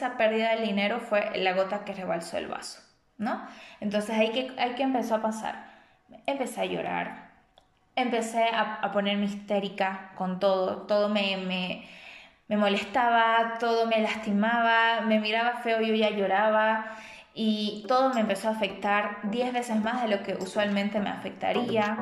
esa pérdida de dinero fue la gota que rebalsó el vaso, ¿no? Entonces ahí que, hay que empezó a pasar. Empecé a llorar, empecé a, a ponerme histérica con todo, todo me, me, me molestaba, todo me lastimaba, me miraba feo, yo ya lloraba y todo me empezó a afectar 10 veces más de lo que usualmente me afectaría.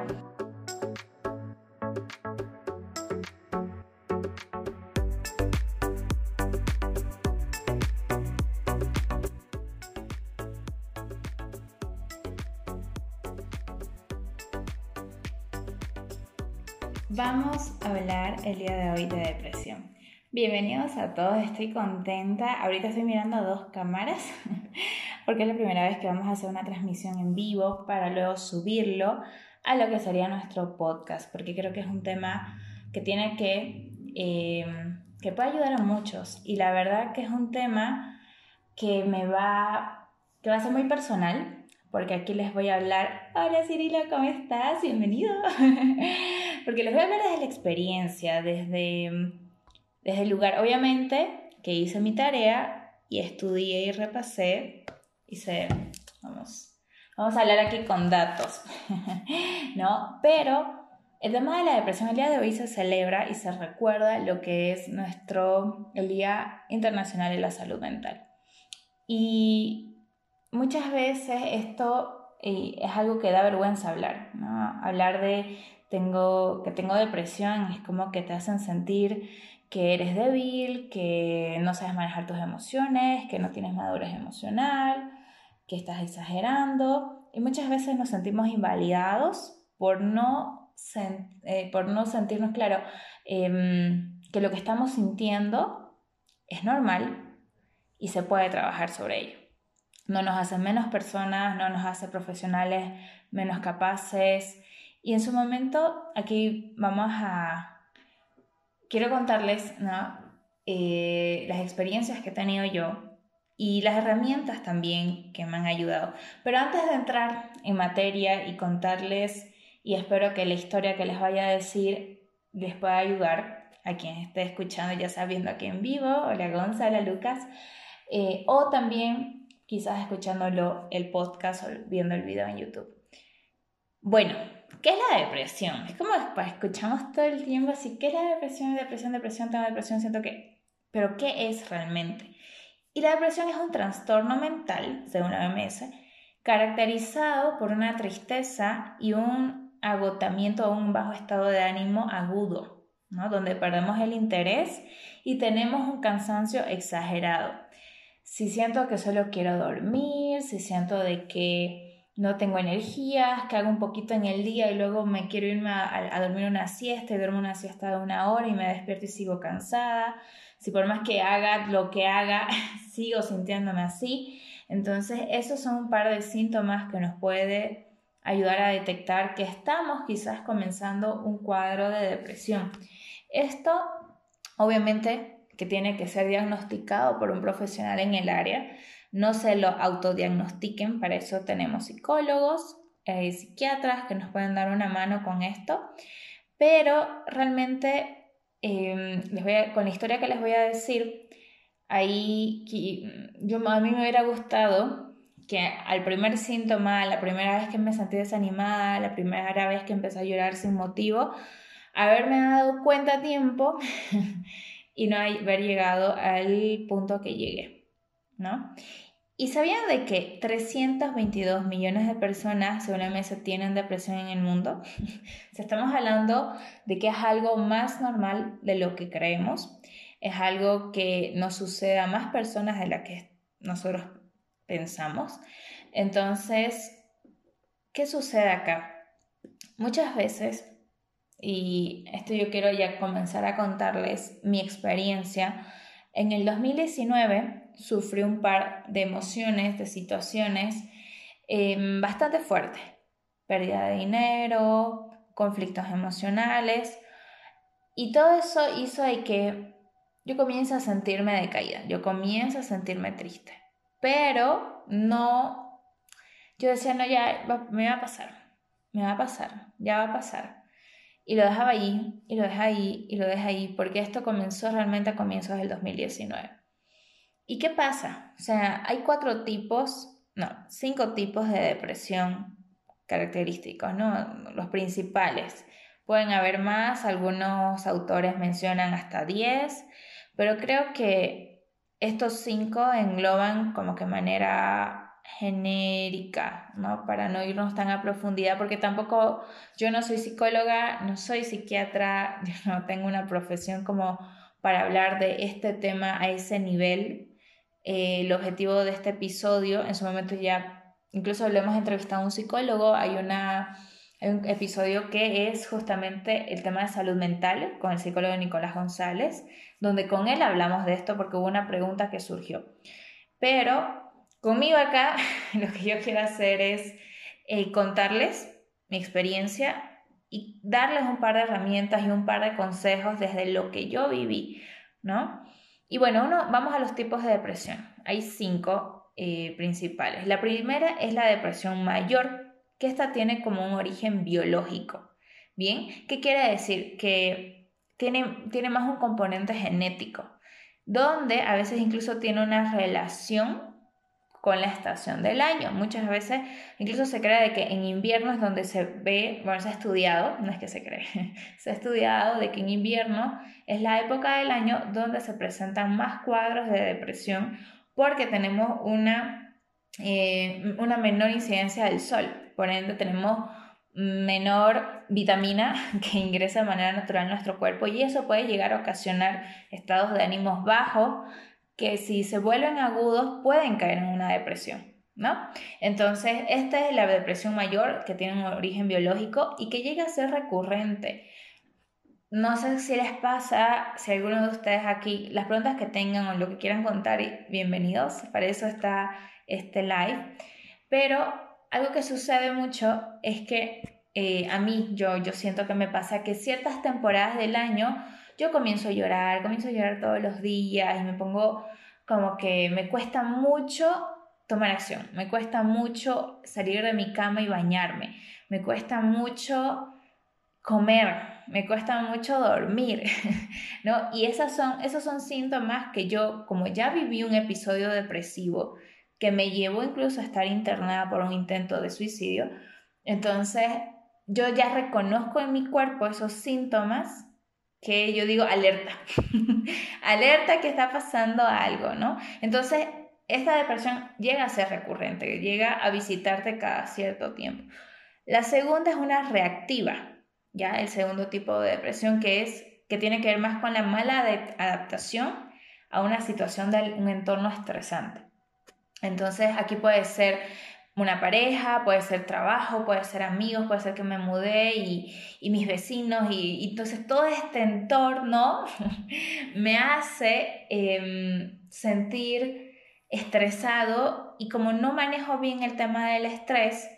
El día de hoy de depresión. Bienvenidos a todos, estoy contenta. Ahorita estoy mirando dos cámaras porque es la primera vez que vamos a hacer una transmisión en vivo para luego subirlo a lo que sería nuestro podcast, porque creo que es un tema que tiene que, eh, que puede ayudar a muchos y la verdad que es un tema que me va, que va a ser muy personal, porque aquí les voy a hablar, hola Cirilo, ¿cómo estás? Bienvenido. porque les voy a hablar desde la experiencia, desde, desde el lugar, obviamente, que hice mi tarea y estudié y repasé Hice, vamos, vamos a hablar aquí con datos, ¿no? Pero el tema de la depresión el día de hoy se celebra y se recuerda lo que es nuestro, el Día Internacional de la Salud Mental. Y muchas veces esto eh, es algo que da vergüenza hablar. Hablar de tengo, que tengo depresión es como que te hacen sentir que eres débil, que no sabes manejar tus emociones, que no tienes madurez emocional, que estás exagerando y muchas veces nos sentimos invalidados por no, eh, por no sentirnos claro em, que lo que estamos sintiendo es normal y se puede trabajar sobre ello. No nos hace menos personas, no nos hace profesionales menos capaces. Y en su momento, aquí vamos a... Quiero contarles eh, las experiencias que he tenido yo y las herramientas también que me han ayudado. Pero antes de entrar en materia y contarles, y espero que la historia que les vaya a decir les pueda ayudar a quien esté escuchando, ya sea viendo aquí en vivo, hola Gonzalo, Lucas, eh, o también quizás escuchándolo el podcast o viendo el video en YouTube. Bueno, ¿qué es la depresión? Es como pues, escuchamos todo el tiempo así, ¿qué es la depresión? Depresión, depresión, tengo depresión, siento que... Pero ¿qué es realmente? Y la depresión es un trastorno mental, según la OMS, caracterizado por una tristeza y un agotamiento o un bajo estado de ánimo agudo, ¿no? donde perdemos el interés y tenemos un cansancio exagerado. Si siento que solo quiero dormir, si siento de que no tengo energías, que hago un poquito en el día y luego me quiero irme a, dormir una siesta y duermo una siesta de una hora y me despierto y sigo cansada si por más que haga lo que haga, sigo sintiéndome así. Entonces, esos son un par de síntomas que nos puede ayudar a detectar que estamos quizás comenzando un cuadro de depresión. Esto, obviamente, que tiene que ser diagnosticado por un profesional en el área. No se lo autodiagnostiquen, para eso tenemos psicólogos, eh, psiquiatras que nos pueden dar una mano con esto, pero realmente Em, les voy con la historia que les voy a decir, ahí yo, a mí me hubiera gustado que al primer síntoma, la primera vez que me sentí desanimada, la primera vez que empecé a llorar sin motivo, haberme dado cuenta a tiempo y no haber llegado al punto que llegué, ¿no? ¿Y sabían de que 322 millones de personas seguramente tienen depresión en el mundo? estamos hablando de que es algo más normal de lo que creemos. Es algo que nos sucede a más personas de las que nosotros pensamos. Entonces, ¿qué sucede acá? Muchas veces, y esto yo quiero ya comenzar a contarles mi experiencia, en el 2019 sufrí un par de emociones, de situaciones em, bastante fuertes. Pérdida de dinero, conflictos emocionales. Y todo eso hizo de que yo comience a sentirme decaída, yo comienzo a sentirme triste. Pero no, yo decía, no, ya me va a pasar, me va a pasar, ya va a pasar. Y lo dejaba ahí, y lo dejaba ahí, y lo dejaba ahí, porque esto comenzó realmente a comienzos del 2019. ¿Y qué pasa? O sea, hay cuatro tipos, no, cinco tipos de depresión característicos, ¿no? Los principales. Pueden haber más, algunos autores mencionan hasta 10, pero creo que estos cinco engloban como que manera genérica, ¿no? Para no irnos tan a profundidad, porque tampoco yo no soy psicóloga, no soy psiquiatra, yo no tengo una profesión como para hablar de este tema a ese nivel. Eh, el objetivo de este episodio, en su momento ya, incluso lo hemos entrevistado a un psicólogo, hay una un episodio que es justamente el tema de salud mental con el psicólogo Nicolás González, donde con él hablamos de esto porque hubo una pregunta que surgió. Pero conmigo acá lo que yo quiero hacer es eh, contarles mi experiencia y darles un par de herramientas y un par de consejos desde lo que yo viví, ¿no? Y bueno, vamos a los tipos de depresión. Hay cinco eh, principales. La primera es la depresión mayor, que esta tiene como un origen biológico. ¿Bien? ¿Qué quiere decir? Que tiene, tiene más un componente genético, donde a veces incluso tiene una relación con la estación del año. Muchas veces incluso se cree de que en invierno es donde se ve, bueno, se ha estudiado, no es que se cree, se ha estudiado de que en invierno es la época del año donde se presentan más cuadros de depresión porque tenemos una, eh, una menor incidencia del sol por ende tenemos menor vitamina que ingresa de manera natural en nuestro cuerpo y eso puede llegar a ocasionar estados de ánimos bajos que si se vuelven agudos pueden caer en una depresión. ¿No? Entonces, esta es la depresión mayor que tiene un origen biológico y que llega a ser recurrente. No sé si les pasa, si alguno de ustedes aquí, las preguntas que tengan o lo que quieran contar, bienvenidos, para eso está este live. Pero algo que sucede mucho es que eh, a mí, yo, yo siento que me pasa que ciertas temporadas del año yo comienzo a llorar, comienzo a llorar todos los días y me pongo como que me cuesta mucho tomar acción, me cuesta mucho salir de mi cama y bañarme, me cuesta mucho comer, me cuesta mucho dormir, ¿no? Y esas son, esos son síntomas que yo, como ya viví un episodio depresivo, que me llevó incluso a estar internada por un intento de suicidio. Entonces, yo ya reconozco en mi cuerpo esos síntomas que yo digo alerta, alerta que está pasando algo, ¿no? Entonces, esta depresión llega a ser recurrente, llega a visitarte cada cierto tiempo. La segunda es una reactiva, ya el segundo tipo de depresión que es que tiene que ver más con la mala adaptación a una situación de un entorno estresante. Entonces aquí puede ser una pareja, puede ser trabajo, puede ser amigos, puede ser que me mudé y, mis vecinos y, entonces todo este entorno me hace em, sentir estresado y como no manejo bien el tema del estrés,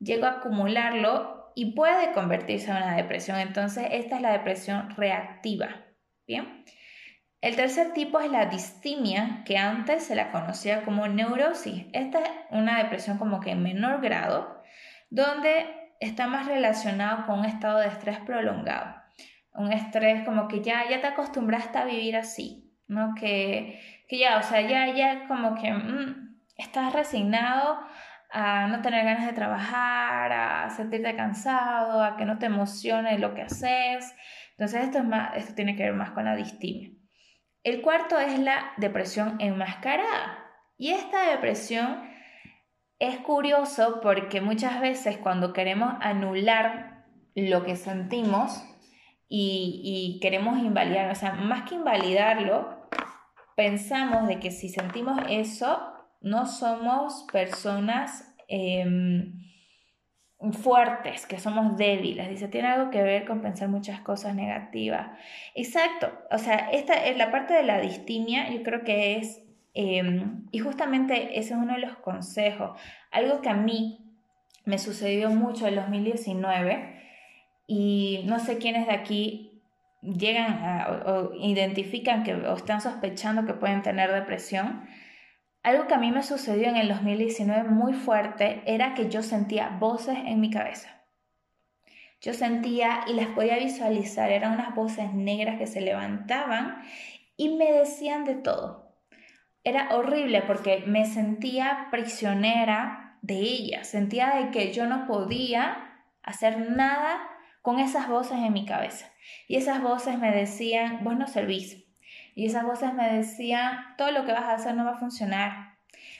llego a acumularlo y puede convertirse en una depresión. Entonces esta es la depresión reactiva. Bien. El tercer tipo es la distimia, que antes se la conocía como neurosis. Esta es una depresión como que en menor grado, donde está más relacionado con un estado de estrés prolongado. Un estrés como que ya, ya te acostumbraste a vivir así, ¿no? Que, que ya, o sea, ya, ya como que mm, estás resignado a no tener ganas de trabajar, a sentirte cansado, a que no te emocione lo que haces. Entonces esto, es más, esto tiene que ver más con la distimia. El cuarto es la depresión enmascarada. Y esta depresión es curioso porque muchas veces cuando queremos anular lo que sentimos y, queremos invalidar, o sea, más que invalidarlo, pensamos de que si sentimos eso, no somos personas em, fuertes, que somos débiles. Dice, tiene algo que ver con pensar muchas cosas negativas. Exacto. O sea, esta es la parte de la distimia, yo creo que es, em, y justamente ese es uno de los consejos. Algo que a mí me sucedió mucho en 2019 y no sé quiénes de aquí llegan o, identifican que o están sospechando que pueden tener depresión algo que a mí me sucedió en el 2019 muy fuerte era que yo sentía voces en mi cabeza. Yo sentía y las podía visualizar, eran unas voces negras que se levantaban y me decían de todo. era horrible porque me sentía prisionera de ella, sentía de que yo no podía hacer nada con esas voces en mi cabeza. Y esas voces me decían, vos no servís. Y esas voces me decían, todo lo que vas a hacer no va a funcionar.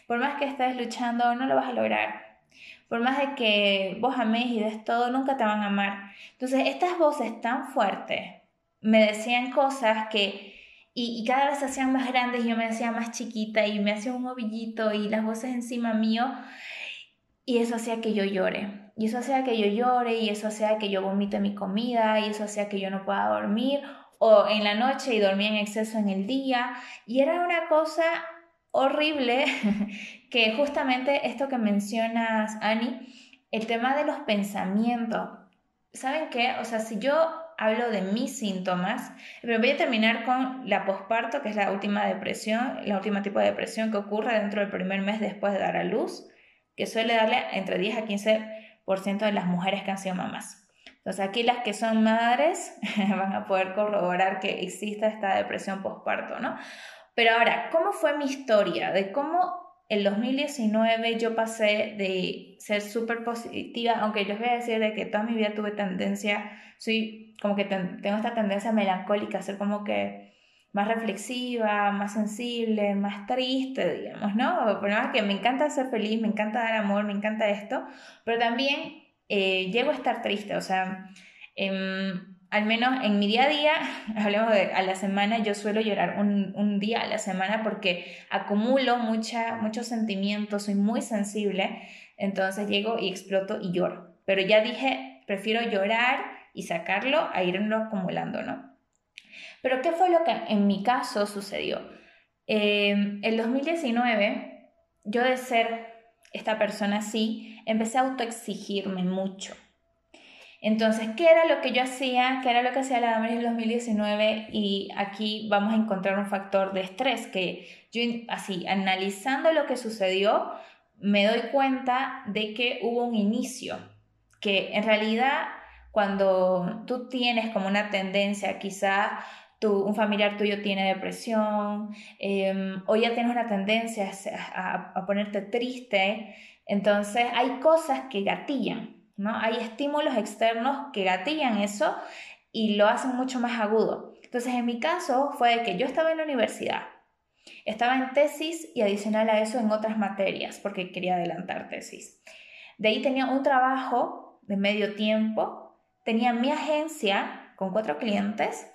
Por más que estés luchando, no lo vas a lograr. Por más de que vos ames y des todo, nunca te van a amar. Entonces, estas voces tan fuertes me decían cosas que y, cada vez se hacían más grandes y yo me hacía más chiquita y me hacía un ovillito y las voces encima mío y eso hacía que yo llore. Y eso hacía que yo llore y eso hacía que yo vomite mi comida y eso hacía que yo no pueda dormir o en la noche y dormía en exceso en el día. Y era una cosa horrible que justamente esto que mencionas, Ani, el tema de los pensamientos. ¿Saben qué? O sea, si yo hablo de mis síntomas, pero voy a terminar con la posparto, que es la última depresión, la última tipo de depresión que ocurre dentro del primer mes después de dar a luz, que suele darle entre 10 a 15% de las mujeres que han sido mamás. Entonces aquí las que son madres van a poder corroborar que exista esta depresión posparto, ¿no? Pero ahora, ¿cómo fue mi historia? De cómo el 2019 yo pasé de ser súper positiva, aunque yo os voy a decir de que toda mi vida tuve tendencia, soy como que tengo esta tendencia melancólica, ser como que más reflexiva, más sensible, más triste, digamos, ¿no? Pero es que me encanta ser feliz, me encanta dar amor, me encanta esto, pero también eh, llego a estar triste, o sea, em, al menos en mi día a día, hablemos de a la semana, yo suelo llorar un, un día a la semana porque acumulo mucha, muchos sentimientos, soy muy sensible, entonces llego y exploto y lloro. Pero ya dije, prefiero llorar y sacarlo a irlo acumulando, ¿no? Pero ¿qué fue lo que en mi caso sucedió? Eh, el 2019, yo de ser esta persona así, empecé a autoexigirme mucho entonces, ¿qué era lo que yo hacía? ¿Qué era lo que hacía la Damaris en 2019? Y aquí vamos a encontrar un factor de estrés que yo, así, analizando lo que sucedió, me doy cuenta de que hubo un inicio, que en realidad cuando tú tienes como una tendencia, quizás un familiar tuyo tiene depresión em, o ya tienes una tendencia a, a ponerte triste, entonces hay cosas que gatillan ¿no? Hay estímulos externos que gatillan eso y lo hacen mucho más agudo. Entonces, en mi caso fue que yo estaba en la universidad, estaba en tesis y adicional a eso en otras materias, porque quería adelantar tesis. De ahí tenía un trabajo de medio tiempo, tenía mi agencia con cuatro clientes,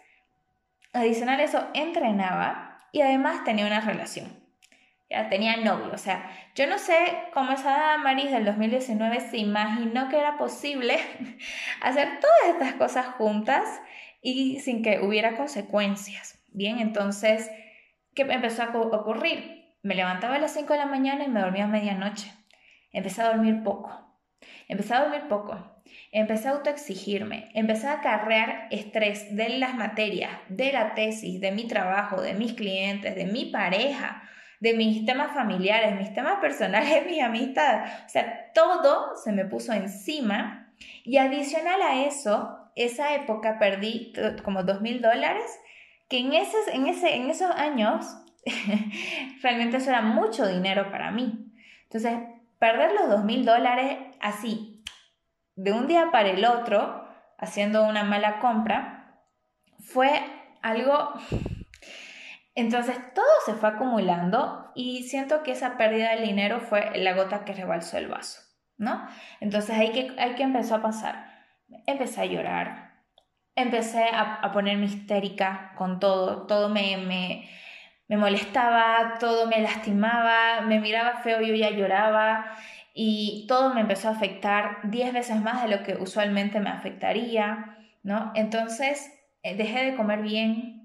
adicional a eso entrenaba y además tenía una relación tenía novio. O sea, yo no sé cómo esa Maris del 2019 se imaginó que era posible hacer todas estas cosas juntas y sin que hubiera consecuencias. Bien, entonces, ¿qué empezó a ocurrir? Me levantaba a las 5 de la mañana y me dormía a medianoche. Empecé a dormir poco. Empecé a dormir poco. Empecé a autoexigirme, empecé a acarrear estrés de las materias, de la tesis, de mi trabajo, de mis clientes, de mi pareja de mis temas familiares, mis temas personales, mis amistades. O sea, todo se me puso encima. Y adicional a eso, esa época perdí como dos mil dólares, que en, ese, en, ese, en esos años realmente eso era mucho dinero para mí. Entonces, perder los dos mil dólares así, de un día para el otro, haciendo una mala compra, fue algo entonces todo se fue acumulando y siento que esa pérdida de dinero fue la gota que rebalsó el vaso, ¿no? Entonces hay que, hay que empezó a pasar. Empecé a llorar, empecé a, ponerme histérica con todo, todo me, me, me molestaba, todo me lastimaba, me miraba feo, yo ya lloraba y todo me empezó a afectar 10 veces más de lo que usualmente me afectaría, ¿no? Entonces eh, dejé de comer bien,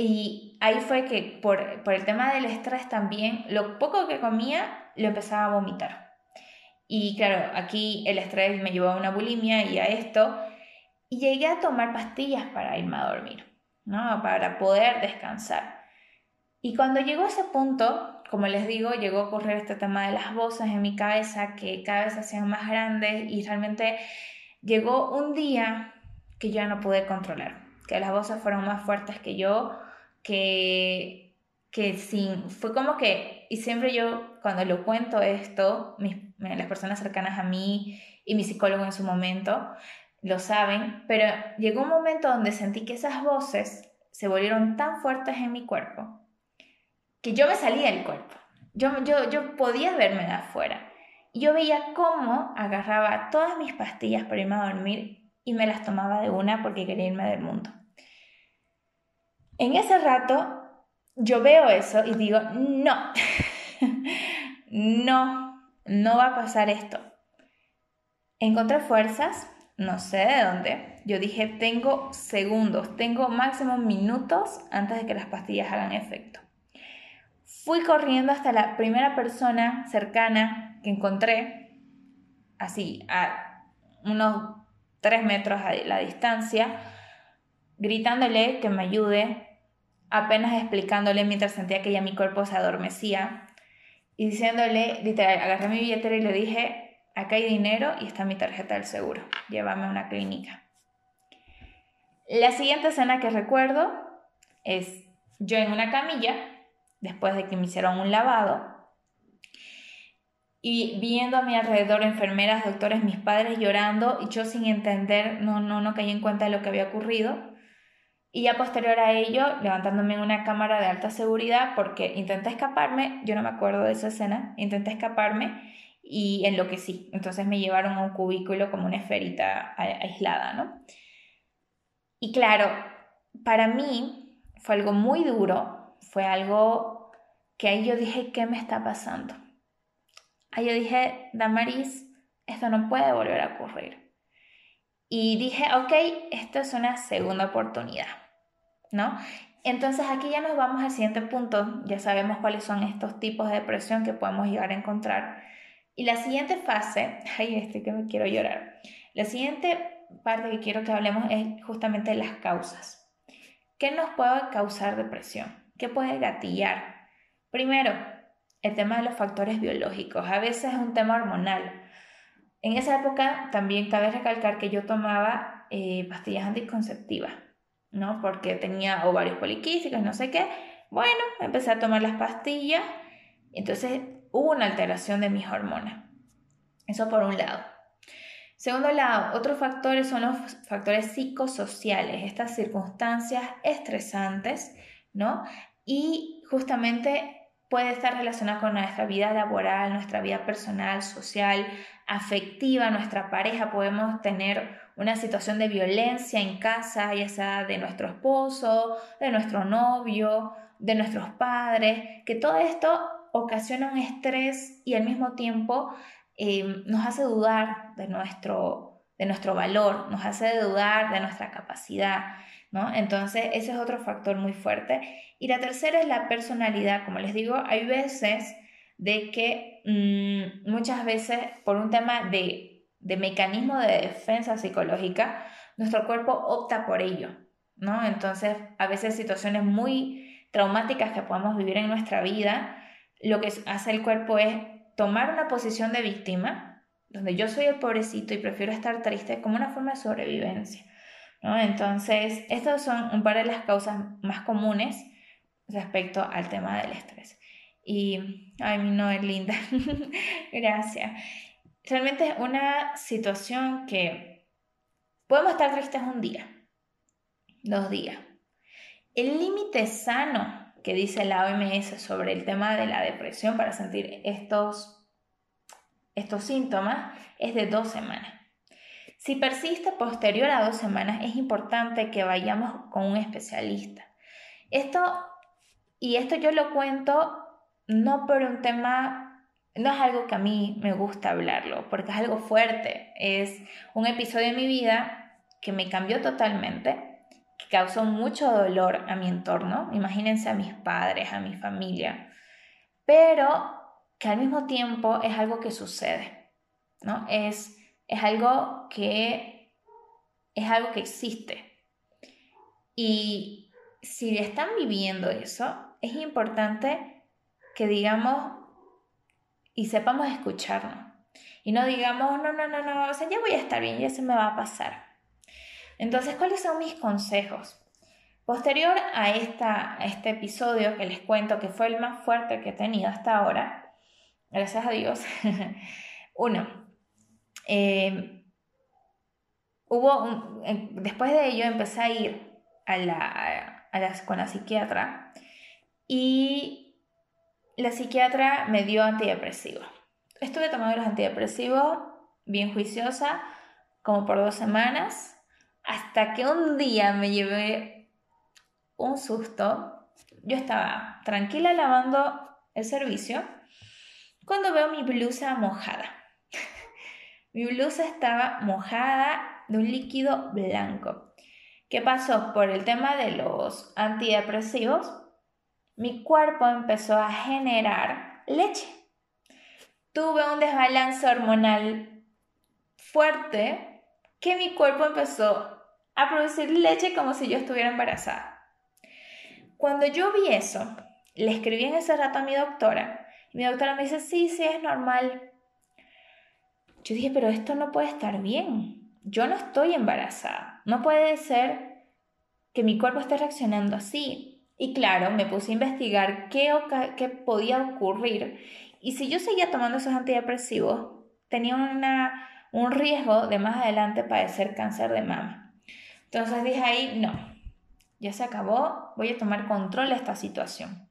y ahí fue que por, el tema del estrés también, lo poco que comía lo empezaba a vomitar. Y claro, aquí el estrés me llevó a una bulimia y a esto. Y llegué a tomar pastillas para irme a dormir, ¿no? Para poder descansar. Y cuando llegó ese punto, como les digo, llegó a ocurrir este tema de las voces en mi cabeza que cada vez se hacían más grandes y realmente llegó un día que yo ya no pude controlar, que las voces fueron más fuertes que yo, que que sin, fue como que, y siempre yo cuando lo cuento esto, mis, las personas cercanas a mí y mi psicólogo en su momento lo saben, pero llegó un momento donde sentí que esas voces se volvieron tan fuertes en mi cuerpo que yo me salía del cuerpo. Yo, yo, yo podía verme de afuera. Yo veía cómo agarraba todas mis pastillas para irme a dormir y me las tomaba de una porque quería irme del mundo. En ese rato yo veo eso y digo, no, no, no va a pasar esto. Encontré fuerzas, no sé de dónde. Yo dije, tengo segundos, tengo máximo minutos antes de que las pastillas hagan efecto. Fui corriendo hasta la primera persona cercana que encontré, así, a unos tres metros a la distancia, gritándole que me ayude, apenas explicándole mientras sentía que ya mi cuerpo se adormecía y diciéndole, literal, agarré mi billetera y le dije, acá hay dinero y está mi tarjeta del seguro, llévame a una clínica. La siguiente escena que recuerdo es yo en una camilla, después de que me hicieron un lavado, y viendo a mi alrededor enfermeras, doctores, mis padres llorando, y yo sin entender, no, no, no caí en cuenta de lo que había ocurrido. Y ya posterior a ello, levantándome en una cámara de alta seguridad porque intenté escaparme, yo no me acuerdo de esa escena, intenté escaparme y enloquecí. Entonces me llevaron a un cubículo como una esferita aislada, ¿no? Y claro, para mí fue algo muy duro, fue algo que ahí yo dije, ¿qué me está pasando? Ahí yo dije, Damaris, esto no puede volver a ocurrir. Y dije, ok, esto es una segunda oportunidad, ¿no? Entonces aquí ya nos vamos al siguiente punto, ya sabemos cuáles son estos tipos de depresión que podemos llegar a encontrar. Y la siguiente fase, ay, este que me quiero llorar, la siguiente parte que quiero que hablemos es justamente las causas. ¿Qué nos puede causar depresión? ¿Qué puede gatillar? Primero, el tema de los factores biológicos. A veces es un tema hormonal. En esa época también cabe recalcar que yo tomaba eh, pastillas anticonceptivas, ¿no? Porque tenía ovarios poliquísticos, no sé qué. Bueno, empecé a tomar las pastillas, entonces hubo una alteración de mis hormonas. Eso por un lado. Segundo lado, otros factores son los factores psicosociales, estas circunstancias estresantes, ¿no? Y justamente puede estar relacionada con nuestra vida laboral, nuestra vida personal, social, afectiva, nuestra pareja. Podemos tener una situación de violencia en casa, ya sea de nuestro esposo, de nuestro novio, de nuestros padres, que todo esto ocasiona un estrés y al mismo tiempo eh, nos hace dudar de nuestro, de nuestro valor, nos hace dudar de nuestra capacidad. ¿No? Entonces, ese es otro factor muy fuerte. Y la tercera es la personalidad. Como les digo, hay veces de que mm, muchas veces por un tema de, de mecanismo de defensa psicológica, nuestro cuerpo opta por ello, ¿no? Entonces, a veces situaciones muy traumáticas que podemos vivir en nuestra vida, lo que hace el cuerpo es tomar una posición de víctima, donde yo soy el pobrecito y prefiero estar triste como una forma de sobrevivencia. Entonces, estas son un par de las causas más comunes respecto al tema del estrés. Y, ay, mi no es linda. Gracias. Realmente es una situación que podemos estar tristes un día, dos días. El límite sano que dice la OMS sobre el tema de la depresión para sentir estos, estos síntomas es de dos semanas. Si persiste posterior a dos semanas, es importante que vayamos con un especialista. Esto, y esto yo lo cuento no por un tema, no es algo que a mí me gusta hablarlo, porque es algo fuerte. Es un episodio de mi vida que me cambió totalmente, que causó mucho dolor a mi entorno. Imagínense a mis padres, a mi familia. Pero que al mismo tiempo es algo que sucede, ¿no? Es es algo que es algo que existe. Y si están viviendo eso, es importante que digamos y sepamos escucharnos. Y no digamos, no, no, no, no, o sea, ya voy a estar bien, ya se me va a pasar. Entonces, ¿cuáles son mis consejos? Posterior a, esta, este episodio que les cuento que fue el más fuerte que he tenido hasta ahora, gracias a Dios, uno, eh, hubo después de ello empecé a ir a la, a con la psiquiatra y la psiquiatra me dio antidepresivos. Estuve tomando los antidepresivos bien juiciosa como por dos semanas hasta que un día me llevé un susto. Yo estaba tranquila lavando el servicio cuando veo mi blusa mojada. Mi blusa estaba mojada de un líquido blanco. ¿Qué pasó? Por el tema de los antidepresivos, mi cuerpo empezó a generar leche. Tuve un desbalance hormonal fuerte que mi cuerpo empezó a producir leche como si yo estuviera embarazada. Cuando yo vi eso, le escribí en ese rato a mi doctora y mi doctora me dice, sí, sí, es normal. Yo dije, pero esto no puede estar bien. Yo no estoy embarazada. No puede ser que mi cuerpo esté reaccionando así. Y claro, me puse a investigar qué, qué podía ocurrir. Y si yo seguía tomando esos antidepresivos, tenía una, un riesgo de más adelante padecer cáncer de mama. Entonces dije ahí, no, ya se acabó, voy a tomar control de esta situación.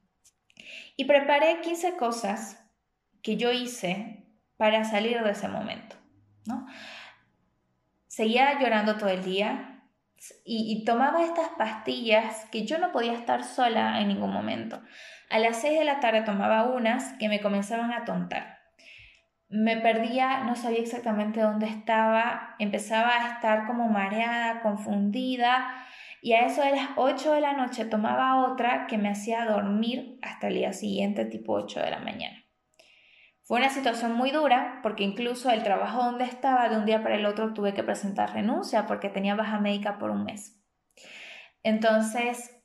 Y preparé 15 cosas que yo hice para salir de ese momento. ¿no? Seguía llorando todo el día y, tomaba estas pastillas que yo no podía estar sola en ningún momento. A las 6 de la tarde tomaba unas que me comenzaban a tontar. Me perdía, no sabía exactamente dónde estaba, empezaba a estar como mareada, confundida y a eso de las 8 de la noche tomaba otra que me hacía dormir hasta el día siguiente, tipo 8 de la mañana. Fue una situación muy dura porque incluso el trabajo donde estaba de un día para el otro tuve que presentar renuncia porque tenía baja médica por un mes. Entonces,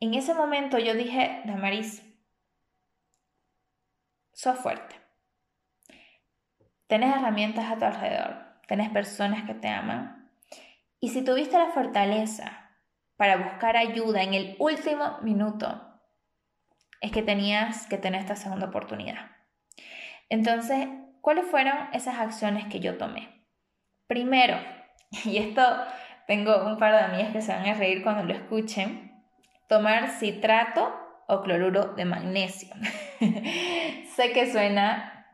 en ese momento yo dije, Damaris, sos fuerte. Tenés herramientas a tu alrededor, tenés personas que te aman. Y si tuviste la fortaleza para buscar ayuda en el último minuto, es que tenías que tener esta segunda oportunidad. Entonces, ¿cuáles fueron esas acciones que yo tomé? Primero, y esto tengo un par de amigas que se van a reír cuando lo escuchen, tomar citrato o cloruro de magnesio. sé que suena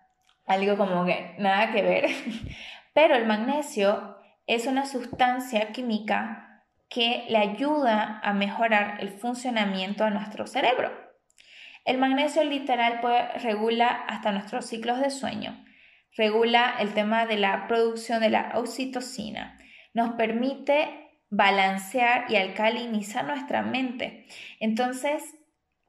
algo como que nada que ver, pero el magnesio es una sustancia química que le ayuda a mejorar el funcionamiento de nuestro cerebro. El magnesio literal puede, regula hasta nuestros ciclos de sueño, regula el tema de la producción de la oxitocina, nos permite balancear y alcalinizar nuestra mente. Entonces,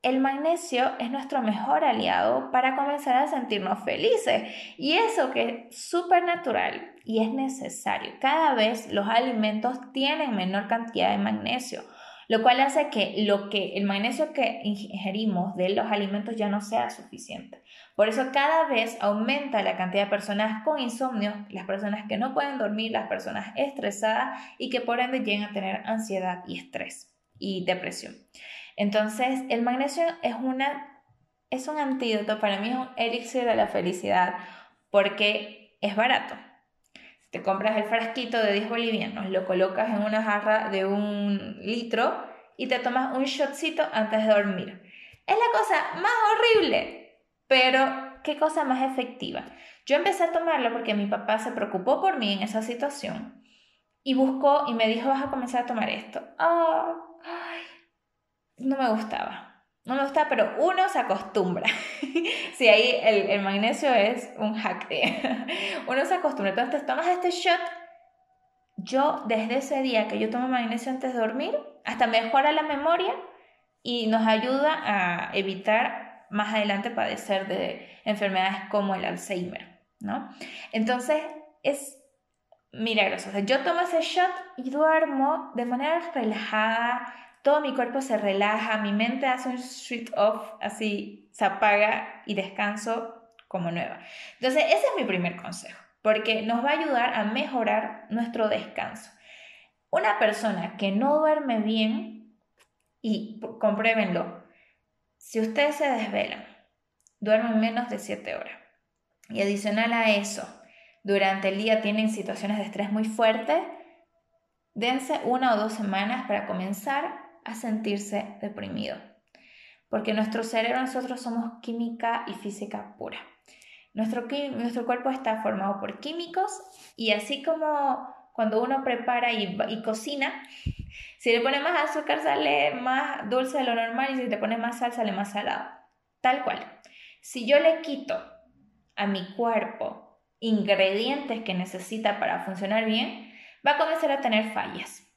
el magnesio es nuestro mejor aliado para comenzar a sentirnos felices y eso que es súper natural y es necesario. Cada vez los alimentos tienen menor cantidad de magnesio lo cual hace que, lo que el magnesio que ingerimos de los alimentos ya no sea suficiente. Por eso cada vez aumenta la cantidad de personas con insomnio, las personas que no pueden dormir, las personas estresadas y que por ende llegan a tener ansiedad y estrés y depresión. Entonces, el magnesio es, una, es un antídoto, para mí es un elixir de la felicidad porque es barato. Te compras el frasquito de 10 bolivianos, lo colocas en una jarra de un litro y te tomas un shotcito antes de dormir. Es la cosa más horrible, pero qué cosa más efectiva. Yo empecé a tomarlo porque mi papá se preocupó por mí en esa situación y buscó y me dijo, vas a comenzar a tomar esto. ay, no me gustaba. No me gusta, pero uno se acostumbra. sí, ahí el, magnesio es un hack. uno se acostumbra. Entonces, tomas este shot. Yo, desde ese día que yo tomo magnesio antes de dormir, hasta mejora la memoria y nos ayuda a evitar más adelante padecer de enfermedades como el Alzheimer, ¿no? Entonces, es milagroso. yo tomo ese shot y duermo de manera relajada, todo mi cuerpo se relaja, mi mente hace un switch off, así se apaga y descanso como nueva. Entonces, ese es mi primer consejo, porque nos va a ayudar a mejorar nuestro descanso. Una persona que no duerme bien Y compruébenlo. Si ustedes se desvelan, duermen menos de 7 horas. Y adicional a eso, durante el día tienen situaciones de estrés muy fuertes, dense una o dos semanas para comenzar a sentirse deprimido. Porque nuestro cerebro, nosotros somos química y física pura. Nuestro, nuestro cuerpo está formado por químicos y así como cuando uno prepara y, y, cocina, si le pone más azúcar sale más dulce de lo normal y si le pone más sal sale más salado. Tal cual. Si yo le quito a mi cuerpo ingredientes que necesita para funcionar bien, va a comenzar a tener fallas.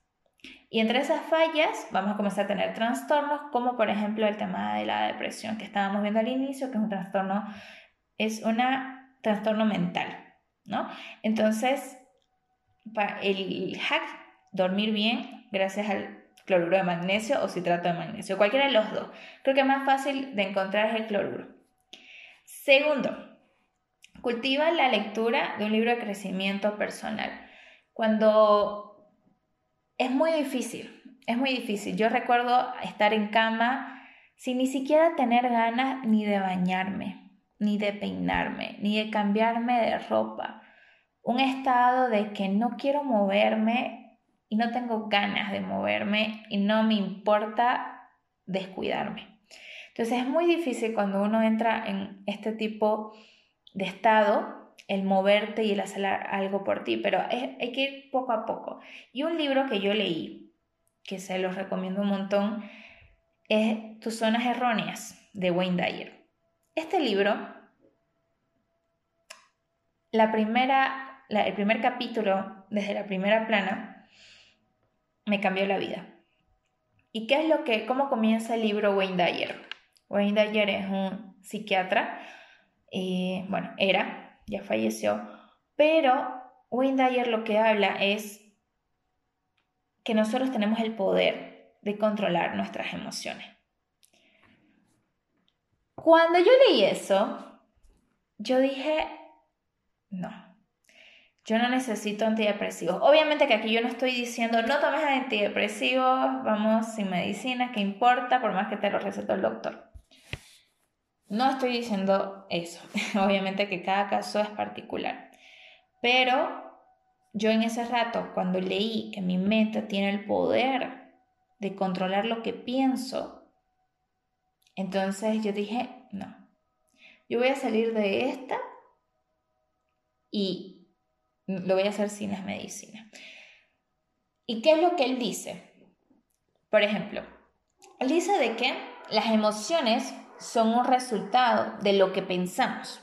Y entre esas fallas vamos a comenzar a tener trastornos como por ejemplo el tema de la depresión que estábamos viendo al inicio, que es un trastorno, es un trastorno mental, ¿no? Entonces, para el hack, dormir bien gracias al cloruro de magnesio o citrato de magnesio, cualquiera de los dos. Creo que más fácil de encontrar es el cloruro. Segundo, Cultiva la lectura de un libro de crecimiento personal. Cuando es muy difícil, es muy difícil. Yo recuerdo estar en cama sin ni siquiera tener ganas ni de bañarme, ni de peinarme, ni de cambiarme de ropa. Un estado de que no quiero moverme y no tengo ganas de moverme y no me importa descuidarme. Entonces es muy difícil cuando uno entra en este tipo de estado el moverte y el hacer algo por ti, pero hay que ir poco a poco. Y un libro que yo leí, que se los recomiendo un montón, es Tus zonas erróneas de Wayne Dyer. Este libro, la primera, el primer capítulo, desde la primera plana, me cambió la vida. ¿Y qué es lo que, cómo comienza el libro Wayne Dyer? Wayne Dyer es un psiquiatra eh, bueno, era, ya falleció, pero Wayne Dyer lo que habla es que nosotros tenemos el poder de controlar nuestras emociones. Cuando yo leí eso, yo dije, no, yo no necesito antidepresivos. Obviamente que aquí yo no estoy diciendo, no tomes antidepresivos, vamos sin medicina, que importa, por más que te lo recetó el doctor. No estoy diciendo eso, obviamente que cada caso es particular, pero yo en ese rato, cuando leí que mi mente tiene el poder de controlar lo que pienso, entonces yo dije, no, yo voy a salir de esta y lo voy a hacer sin las medicinas. ¿Y qué es lo que él dice? Por ejemplo, él dice de que las emociones son un resultado de lo que pensamos.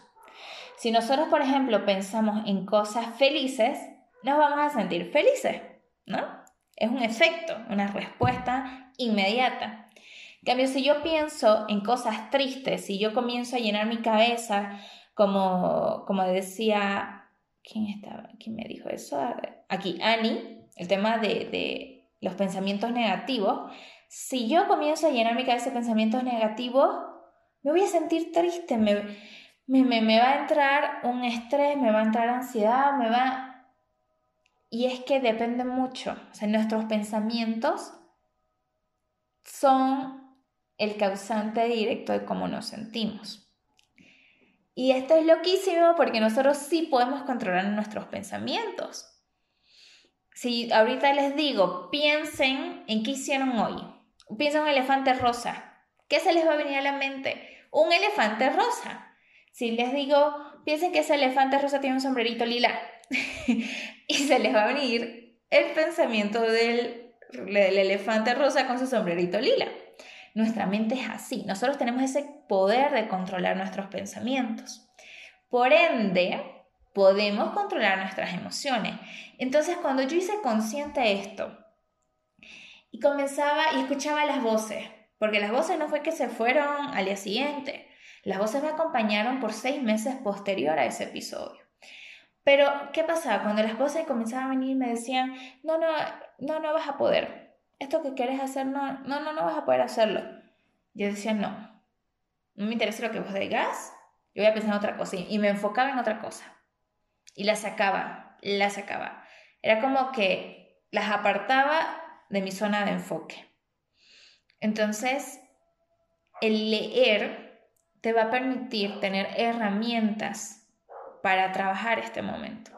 Si nosotros, por ejemplo, pensamos en cosas felices, nos vamos a sentir felices, ¿no? Es un efecto, una respuesta inmediata. En cambio, si yo pienso en cosas tristes, si yo comienzo a llenar mi cabeza, como, como decía, ¿quién estaba? ¿Quién me dijo eso? Aquí, Annie, el tema de, de los pensamientos negativos. Si yo comienzo a llenar mi cabeza de pensamientos negativos, me voy a sentir triste, me, me, va a entrar un estrés, me va a entrar ansiedad, me va... Y es que depende mucho, o sea, nuestros pensamientos son el causante directo de cómo nos sentimos. Y esto es loquísimo porque nosotros sí podemos controlar nuestros pensamientos. Si ahorita les digo, piensen en qué hicieron hoy. Piensen en un elefante rosa. ¿Qué se les va a venir a la mente? Un elefante rosa. Si les digo, piensen que ese elefante rosa tiene un sombrerito lila y se les va a venir el pensamiento del, del elefante rosa con su sombrerito lila. Nuestra mente es así. Nosotros tenemos ese poder de controlar nuestros pensamientos. Por ende, podemos controlar nuestras emociones. Entonces, cuando yo hice consciente esto y comenzaba y escuchaba las voces, porque las voces no fue que se fueron al día siguiente. Las voces me acompañaron por seis meses posterior a ese episodio. Pero, ¿qué pasaba? Cuando las voces comenzaban a venir me decían, no, no, no, no vas a poder. Esto que quieres hacer, no, no, no, no vas a poder hacerlo. Yo decía, no, no me interesa lo que vos digas, yo voy a pensar en otra cosa. Y me enfocaba en otra cosa. Y la sacaba, la sacaba. Era como que las apartaba de mi zona de enfoque. Entonces, el leer te va a permitir tener herramientas para trabajar este momento.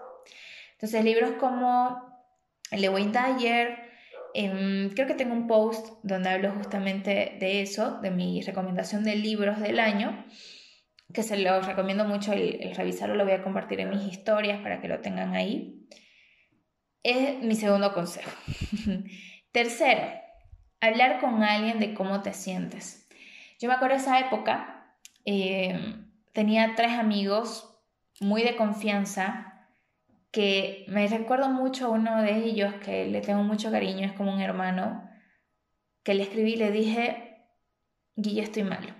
Entonces, libros como el de Wayne Dyer, em, creo que tengo un post donde hablo justamente de eso, de mi recomendación de libros del año, que se lo recomiendo mucho el, revisarlo, lo voy a compartir en mis historias para que lo tengan ahí. Es mi segundo consejo. Tercero, hablar con alguien de cómo te sientes. Yo me acuerdo esa época, em, tenía tres amigos muy de confianza que me recuerdo mucho a uno de ellos que le tengo mucho cariño, es como un hermano, que le escribí y le dije, Guille, estoy malo.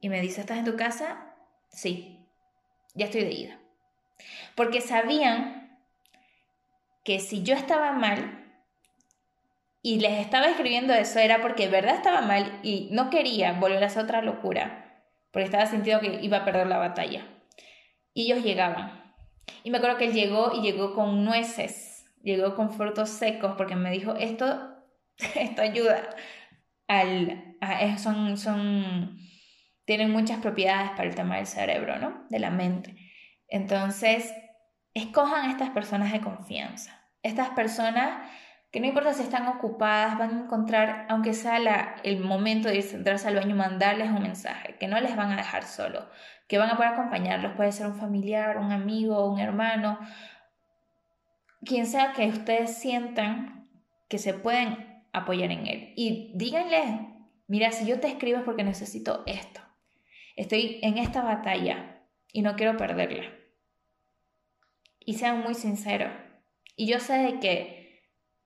Y me dice, ¿estás en tu casa? Sí, ya estoy de ida. Porque sabían que si yo estaba mal y les estaba escribiendo eso era porque de verdad estaba mal y no quería volver a hacer otra locura, porque estaba sintiendo que iba a perder la batalla. Y ellos llegaban y me acuerdo que él llegó y llegó con nueces, llegó con frutos secos, porque me dijo, esto, esto ayuda al... son, son, tienen muchas propiedades para el tema del cerebro, ¿no? De la mente. Entonces, escojan estas personas de confianza. Estas personas que no importa si están ocupadas, van a encontrar, aunque sea el momento de centrarse al baño, mandarles un mensaje, que no les van a dejar solo, que van a poder acompañarlos, puede ser un familiar, un amigo, un hermano, quien sea que ustedes sientan que se pueden apoyar en él. Y díganle, mira, si yo te escribo es porque necesito esto, estoy en esta batalla y no quiero perderla. Y sean muy sinceros. Y yo sé que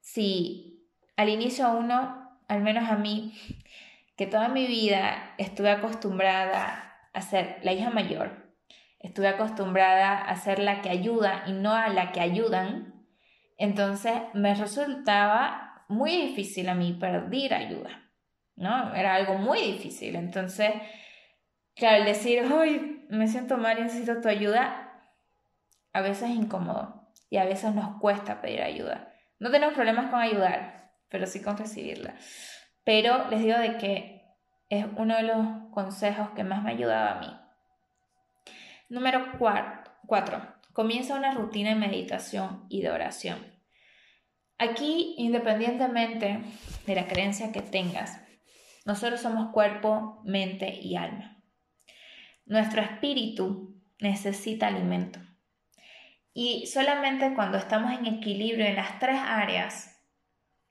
si al inicio uno, al menos a mí, que toda mi vida estuve acostumbrada a ser la hija mayor, estuve acostumbrada a ser la que ayuda y no a la que ayudan, entonces me resultaba muy difícil a mí pedir ayuda, ¿no? Era algo muy difícil. Entonces, claro, el decir, hoy me siento mal y necesito tu ayuda, a veces es incómodo y a veces nos cuesta pedir ayuda. No tenemos problemas con ayudar, pero sí con recibirla. Pero les digo de que es uno de los consejos que más me ha ayudado a mí. Número 4. Comienza una rutina de meditación y de oración. Aquí, independientemente de la creencia que tengas, nosotros somos cuerpo, mente y alma. Nuestro espíritu necesita alimento. Y solamente cuando estamos en equilibrio en las tres áreas,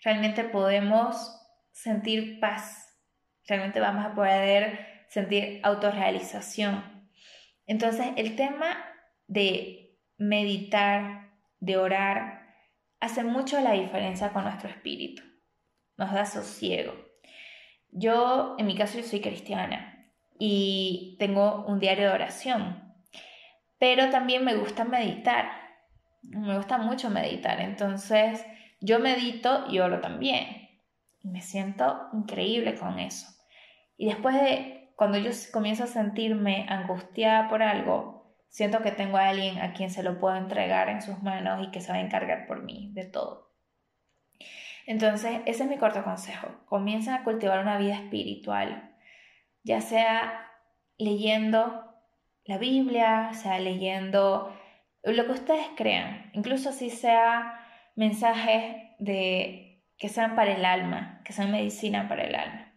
realmente podemos sentir paz, realmente vamos a poder sentir autorrealización. Entonces, el tema de meditar, de orar, hace mucho la diferencia con nuestro espíritu, nos da sosiego. Yo, en mi caso, yo soy cristiana y tengo un diario de oración pero también me gusta meditar. Me gusta mucho meditar. Entonces, yo medito y oro también. Y me siento increíble con eso. Y después de, cuando yo comienzo a sentirme angustiada por algo, siento que tengo a alguien a quien se lo puedo entregar en sus manos y que se va a encargar por mí de todo. Entonces, ese es mi corto consejo. Comiencen a cultivar una vida espiritual, ya sea leyendo la Biblia, sea leyendo lo que ustedes crean, incluso si sea mensajes de que sean para el alma, que sean medicina para el alma.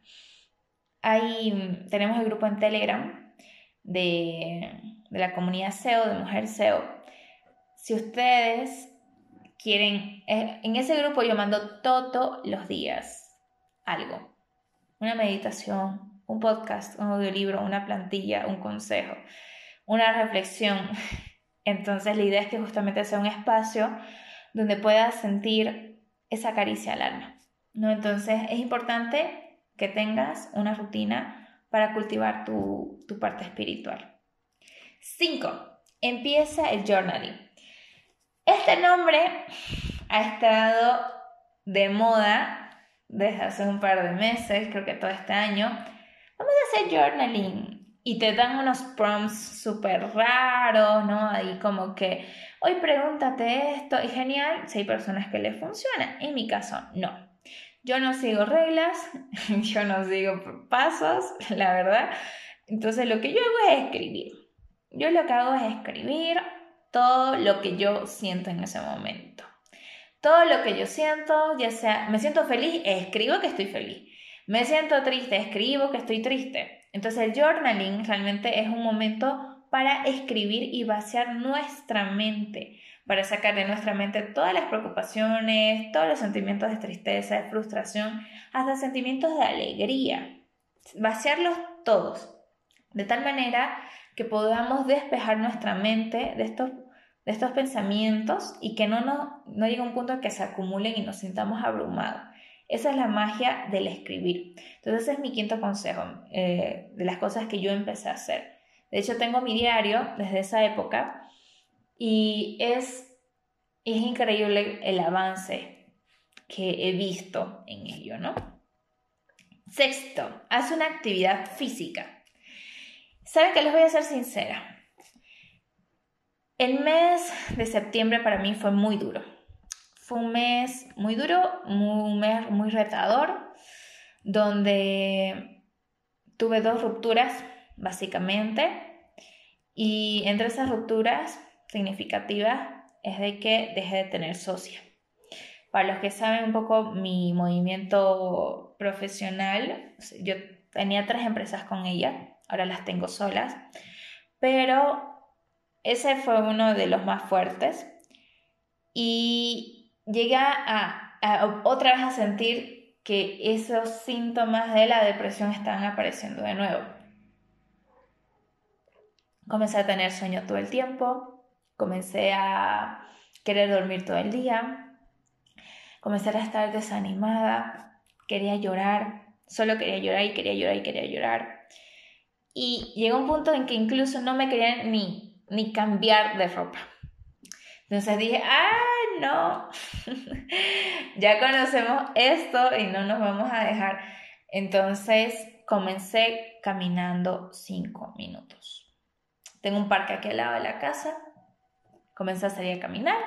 Ahí tenemos el grupo en Telegram de, de la comunidad SEO, de Mujer SEO. Si ustedes quieren, eh, en ese grupo yo mando todos los días algo, una meditación, un podcast, un audiolibro, una plantilla, un consejo una reflexión. Entonces la idea es que justamente sea un espacio donde puedas sentir esa caricia al alma. ¿no? Entonces es importante que tengas una rutina para cultivar tu, tu parte espiritual. 5. Empieza el journaling. Este nombre ha estado de moda desde hace un par de meses, creo que todo este año. Vamos a hacer journaling y te dan unos prompts súper raros, ¿no? Ahí como que, hoy pregúntate esto, y genial, si hay personas que les funciona, en mi caso no. Yo no sigo reglas, yo no sigo pasos, la verdad. Entonces lo que yo hago es escribir. Yo lo que hago es escribir todo lo que yo siento en ese momento. Todo lo que yo siento, ya sea, me siento feliz, escribo que estoy feliz. Me siento triste, escribo que estoy triste. Entonces el journaling realmente es un momento para escribir y vaciar nuestra mente, para sacar de nuestra mente todas las preocupaciones, todos los sentimientos de tristeza, de frustración, hasta sentimientos de alegría. Vaciarlos todos, de tal manera que podamos despejar nuestra mente de estos, de estos pensamientos y que no, no, no llegue un punto en que se acumulen y nos sintamos abrumados. Esa es la magia del escribir. Entonces ese es mi quinto consejo eh, de las cosas que yo empecé a hacer. De hecho tengo mi diario desde esa época y es, es increíble el avance que he visto en ello, ¿no? Sexto, haz una actividad física. ¿Saben que les voy a ser sincera? El mes de septiembre para mí fue muy duro. Fue un mes muy duro, un mes muy retador, donde tuve dos rupturas, básicamente, y entre esas rupturas significativas es de que dejé de tener socia. Para los que saben un poco mi movimiento profesional, yo tenía tres empresas con ella ahora las tengo solas, pero ese fue uno de los más fuertes y llegué a, otra vez a sentir que esos síntomas de la depresión estaban apareciendo de nuevo. Comencé a tener sueño todo el tiempo, comencé a querer dormir todo el día, comencé a estar desanimada, quería llorar, solo quería llorar y quería llorar y quería llorar. Y llegó un punto en que incluso no me querían ni, ni cambiar de ropa. Entonces dije, ah, no, ya conocemos esto y no nos vamos a dejar. Entonces comencé caminando cinco minutos. Tengo un parque aquí al lado de la casa. Comencé a salir a caminar.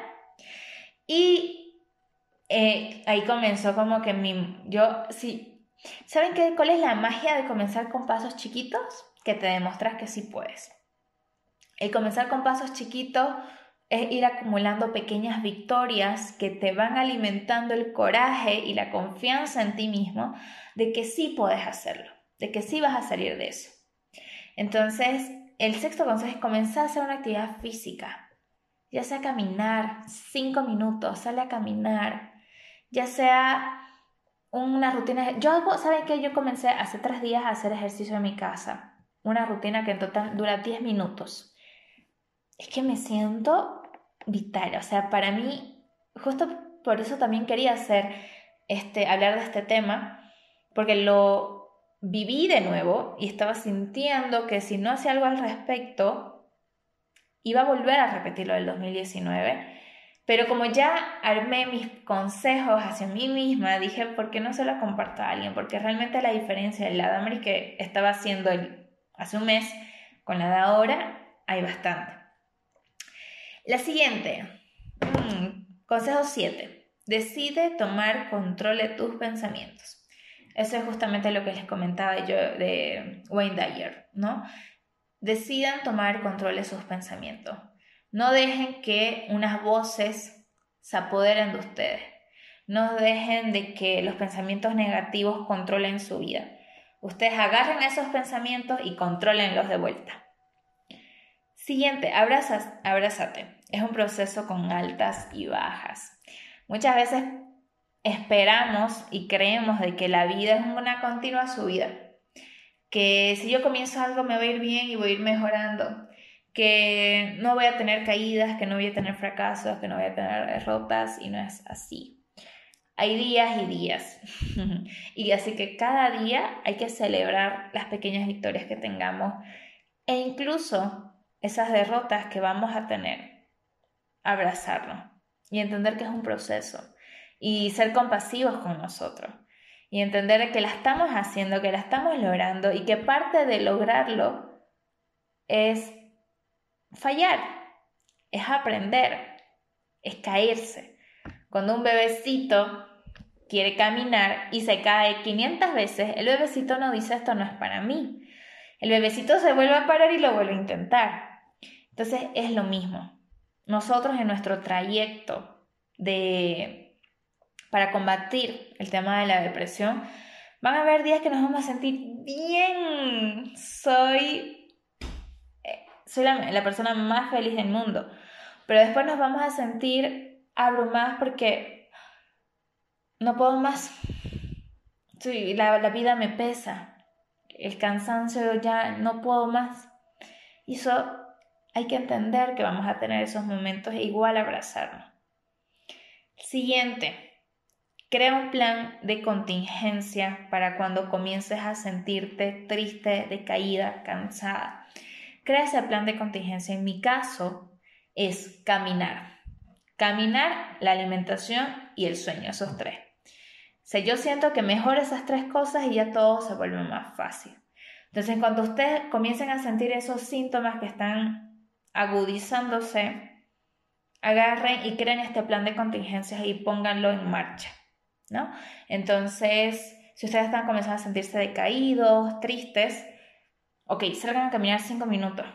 Y eh, ahí comenzó como que mi, yo, sí, ¿saben qué, cuál es la magia de comenzar con pasos chiquitos? que te demuestras que sí puedes. El comenzar con pasos chiquitos es ir acumulando pequeñas victorias que te van alimentando el coraje y la confianza en ti mismo de que sí puedes hacerlo, de que sí vas a salir de eso. Entonces, el sexto consejo es comenzar a hacer una actividad física, ya sea caminar cinco minutos, sale a caminar, ya sea una rutina. Yo hago, ¿saben qué? Yo comencé hace tres días a hacer ejercicio en mi casa una rutina que en total dura 10 minutos. Es que me siento vital, o sea, para mí, justo por eso también quería hacer, este, hablar de este tema, porque lo viví de nuevo y estaba sintiendo que si no hacía algo al respecto, iba a volver a repetirlo del 2019. Pero como ya armé mis consejos hacia mí misma, dije, ¿por qué no se lo comparto a alguien? Porque realmente la diferencia de la que estaba haciendo el hace un mes con la de ahora hay bastante. La siguiente, mm, consejo 7. Decide tomar control de tus pensamientos. Eso es justamente lo que les comentaba yo de Wayne Dyer, ¿no? Decidan tomar control de sus pensamientos. No dejen que unas voces se apoderen de ustedes. No dejen de que los pensamientos negativos controlen su vida. Ustedes agarren esos pensamientos y controlenlos de vuelta. Siguiente, abrazas, abrázate. Es un proceso con altas y bajas. Muchas veces esperamos y creemos de que la vida es una continua subida. Que si yo comienzo algo me va a ir bien y voy a ir mejorando. Que no voy a tener caídas, que no voy a tener fracasos, que no voy a tener derrotas y no es así. Hay días y días. y así que cada día hay que celebrar las pequeñas victorias que tengamos e incluso esas derrotas que vamos a tener. Abrazarlo y entender que es un proceso y ser compasivos con nosotros y entender que la estamos haciendo, que la estamos logrando y que parte de lograrlo es fallar, es aprender, es caerse. Cuando un bebecito quiere caminar y se cae 500 veces, el bebecito no dice esto no es para mí. El bebecito se vuelve a parar y lo vuelve a intentar. Entonces es lo mismo. Nosotros en nuestro trayecto de para combatir el tema de la depresión, van a haber días que nos vamos a sentir bien. Soy eh, soy la, persona más feliz del mundo. Pero después nos vamos a sentir abrumadas porque no puedo más. Sí, la, la vida me pesa. El cansancio ya no puedo más. Y eso hay que entender que vamos a tener esos momentos e igual abrazarnos. Siguiente. Crea un plan de contingencia para cuando comiences a sentirte triste, decaída, cansada. Crea ese plan de contingencia. En mi caso es caminar. Caminar, la alimentación y el sueño, esos tres sea, yo siento que mejor esas tres cosas y ya todo se vuelve más fácil. Entonces, cuando ustedes comiencen a sentir esos síntomas que están agudizándose, agarren y creen este plan de contingencias y pónganlo en marcha, ¿no? Entonces, si ustedes están comenzando a sentirse decaídos, tristes, ok, salgan a caminar cinco minutos.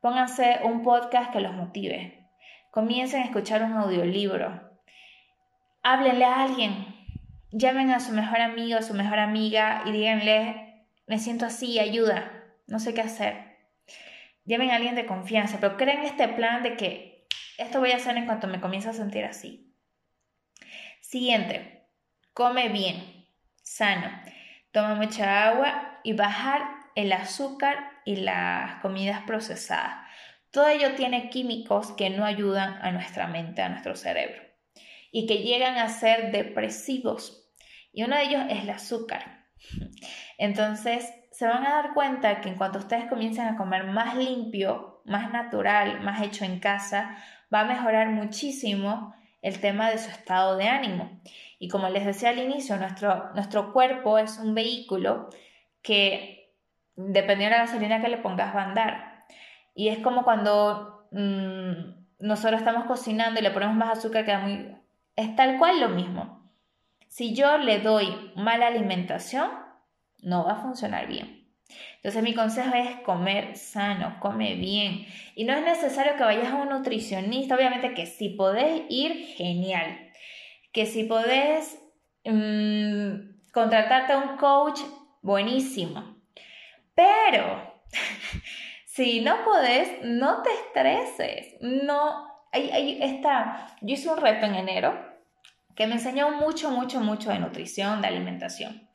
Pónganse un podcast que los motive. Comiencen a escuchar un audiolibro. Háblenle a alguien, llamen a su mejor amigo, a su mejor amiga y díganle, me siento así, ayuda, no sé qué hacer. Llamen a alguien de confianza, pero creen este plan de que esto voy a hacer en cuanto me comience a sentir así. Siguiente, come bien, sano, toma mucha agua y bajar el azúcar y las comidas procesadas. Todo ello tiene químicos que no ayudan a nuestra mente, a nuestro cerebro y que llegan a ser depresivos y uno de ellos es el azúcar. Entonces, se van a dar cuenta que en cuanto ustedes comiencen a comer más limpio, más natural, más hecho en casa, va a mejorar muchísimo el tema de su estado de ánimo. Y como les decía al inicio, nuestro, nuestro cuerpo es un vehículo que, dependiendo de la gasolina que le pongas, va a andar. Y es como cuando mm, nosotros estamos cocinando y le ponemos más azúcar, queda muy... Es tal cual lo mismo. Si yo le doy mala alimentación, no va a funcionar bien. Entonces mi consejo es comer sano, come bien. Y no es necesario que vayas a un nutricionista, obviamente que si podés ir, genial. Que si podés mm, contratarte a un coach, buenísimo. Pero si no podés, no te estreses. No, ahí está. Yo hice un reto en enero que me enseñó mucho, mucho, mucho de nutrición, de alimentación.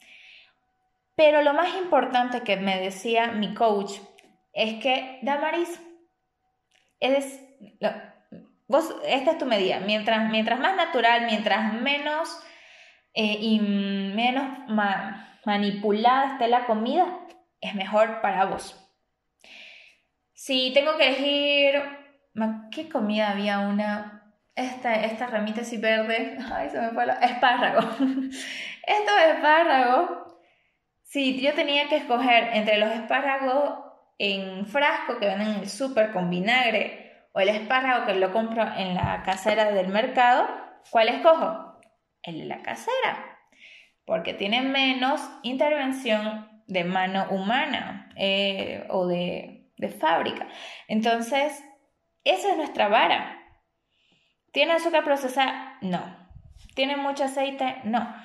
Pero lo más importante que me decía mi coach es que, Damaris, es, vos, esta es tu medida. Mientras, mientras más natural, mientras menos eh, y menos manipulada esté la comida, es mejor para vos. Si tengo que elegir, ¿qué comida había una? esta, esta ramita así verde, ay, se me fue la... espárrago. Estos espárragos, si yo tenía que escoger entre los espárragos en frasco que venden en el súper con vinagre o el espárrago que lo compro en la casera del mercado, ¿cuál escojo? El de la casera, porque tiene menos intervención de mano humana eh, o de, de fábrica. Entonces, esa es nuestra vara. ¿Tiene azúcar procesada? No. ¿Tiene mucho aceite? No.